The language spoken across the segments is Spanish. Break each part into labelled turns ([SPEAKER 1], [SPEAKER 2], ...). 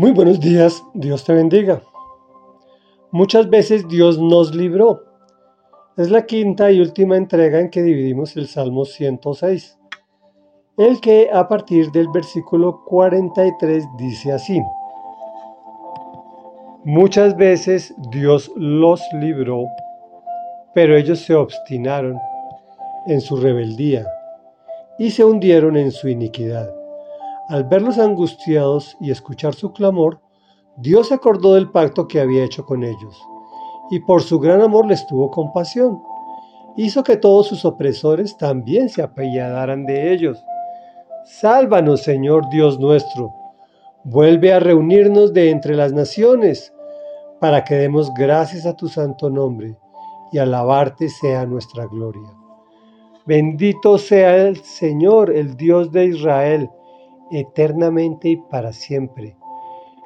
[SPEAKER 1] Muy buenos días, Dios te bendiga. Muchas veces Dios nos libró. Es la quinta y última entrega en que dividimos el Salmo 106, el que a partir del versículo 43 dice así. Muchas veces Dios los libró, pero ellos se obstinaron en su rebeldía y se hundieron en su iniquidad. Al verlos angustiados y escuchar su clamor, Dios se acordó del pacto que había hecho con ellos, y por su gran amor les tuvo compasión. Hizo que todos sus opresores también se apiadaran de ellos. Sálvanos, Señor Dios nuestro. Vuelve a reunirnos de entre las naciones, para que demos gracias a tu santo nombre, y alabarte sea nuestra gloria. Bendito sea el Señor, el Dios de Israel, eternamente y para siempre.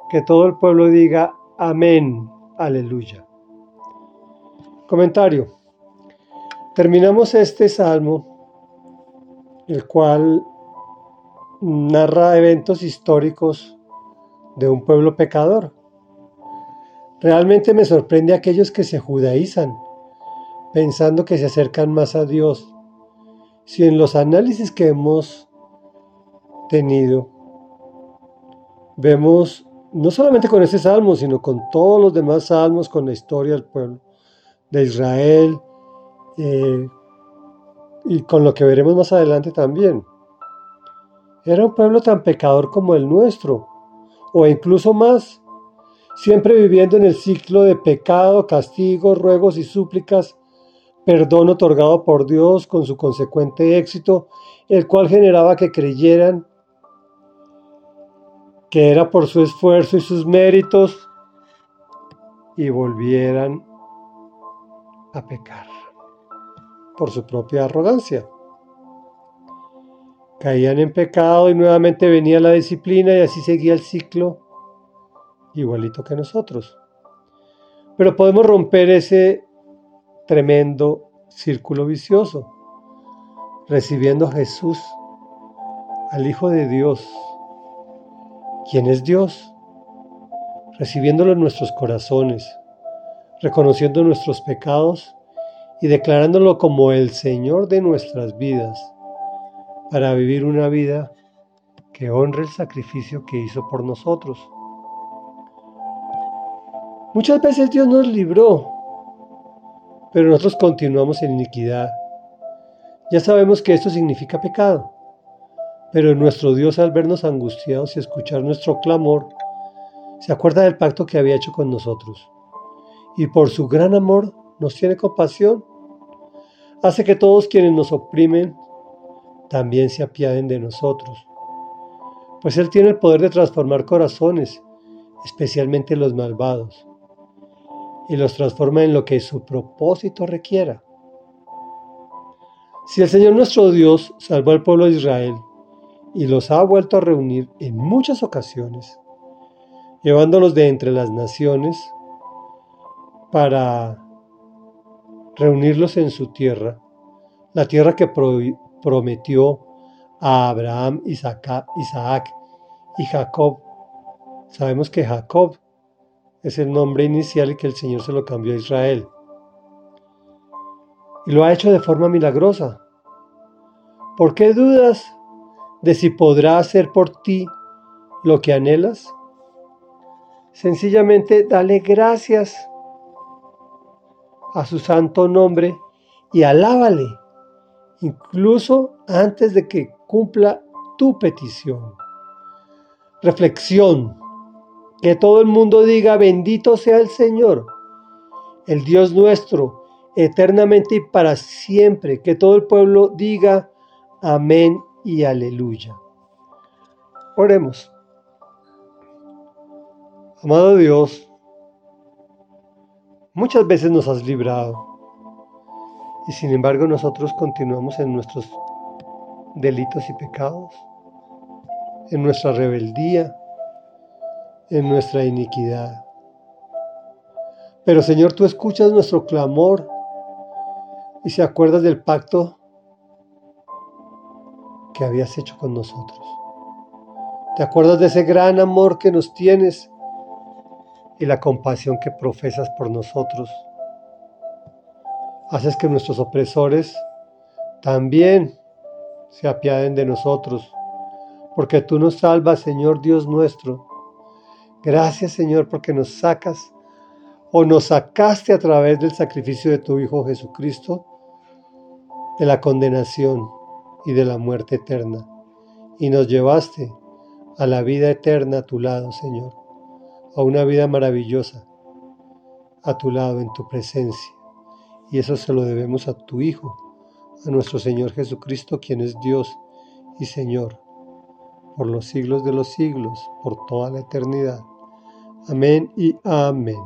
[SPEAKER 1] Que todo el pueblo diga amén, aleluya. Comentario. Terminamos este salmo, el cual narra eventos históricos de un pueblo pecador. Realmente me sorprende a aquellos que se judaizan, pensando que se acercan más a Dios. Si en los análisis que hemos tenido, vemos no solamente con este salmo, sino con todos los demás salmos, con la historia del pueblo de Israel eh, y con lo que veremos más adelante también. Era un pueblo tan pecador como el nuestro, o incluso más, siempre viviendo en el ciclo de pecado, castigo, ruegos y súplicas, perdón otorgado por Dios con su consecuente éxito, el cual generaba que creyeran que era por su esfuerzo y sus méritos, y volvieran a pecar por su propia arrogancia. Caían en pecado y nuevamente venía la disciplina y así seguía el ciclo igualito que nosotros. Pero podemos romper ese tremendo círculo vicioso, recibiendo a Jesús, al Hijo de Dios, quién es Dios, recibiéndolo en nuestros corazones, reconociendo nuestros pecados y declarándolo como el Señor de nuestras vidas, para vivir una vida que honre el sacrificio que hizo por nosotros. Muchas veces Dios nos libró, pero nosotros continuamos en iniquidad. Ya sabemos que esto significa pecado. Pero nuestro Dios al vernos angustiados y escuchar nuestro clamor, se acuerda del pacto que había hecho con nosotros. Y por su gran amor nos tiene compasión. Hace que todos quienes nos oprimen también se apiaden de nosotros. Pues Él tiene el poder de transformar corazones, especialmente los malvados, y los transforma en lo que su propósito requiera. Si el Señor nuestro Dios salvó al pueblo de Israel, y los ha vuelto a reunir en muchas ocasiones, llevándolos de entre las naciones para reunirlos en su tierra, la tierra que prometió a Abraham, Isaac, Isaac y Jacob. Sabemos que Jacob es el nombre inicial y que el Señor se lo cambió a Israel. Y lo ha hecho de forma milagrosa. ¿Por qué dudas de si podrá hacer por ti lo que anhelas? Sencillamente dale gracias a su santo nombre y alábale, incluso antes de que cumpla tu petición. Reflexión. Que todo el mundo diga, bendito sea el Señor, el Dios nuestro, eternamente y para siempre. Que todo el pueblo diga, amén y aleluya. Oremos. Amado Dios, muchas veces nos has librado y sin embargo nosotros continuamos en nuestros delitos y pecados, en nuestra rebeldía, en nuestra iniquidad. Pero Señor, tú escuchas nuestro clamor y se acuerdas del pacto que habías hecho con nosotros. ¿Te acuerdas de ese gran amor que nos tienes y la compasión que profesas por nosotros? Haces que nuestros opresores también se apiaden de nosotros, porque tú nos salvas, Señor Dios nuestro. Gracias, Señor, porque nos sacas o nos sacaste a través del sacrificio de tu Hijo Jesucristo de la condenación y de la muerte eterna, y nos llevaste a la vida eterna a tu lado, Señor, a una vida maravillosa a tu lado en tu presencia. Y eso se lo debemos a tu Hijo, a nuestro Señor Jesucristo, quien es Dios y Señor, por los siglos de los siglos, por toda la eternidad. Amén y amén.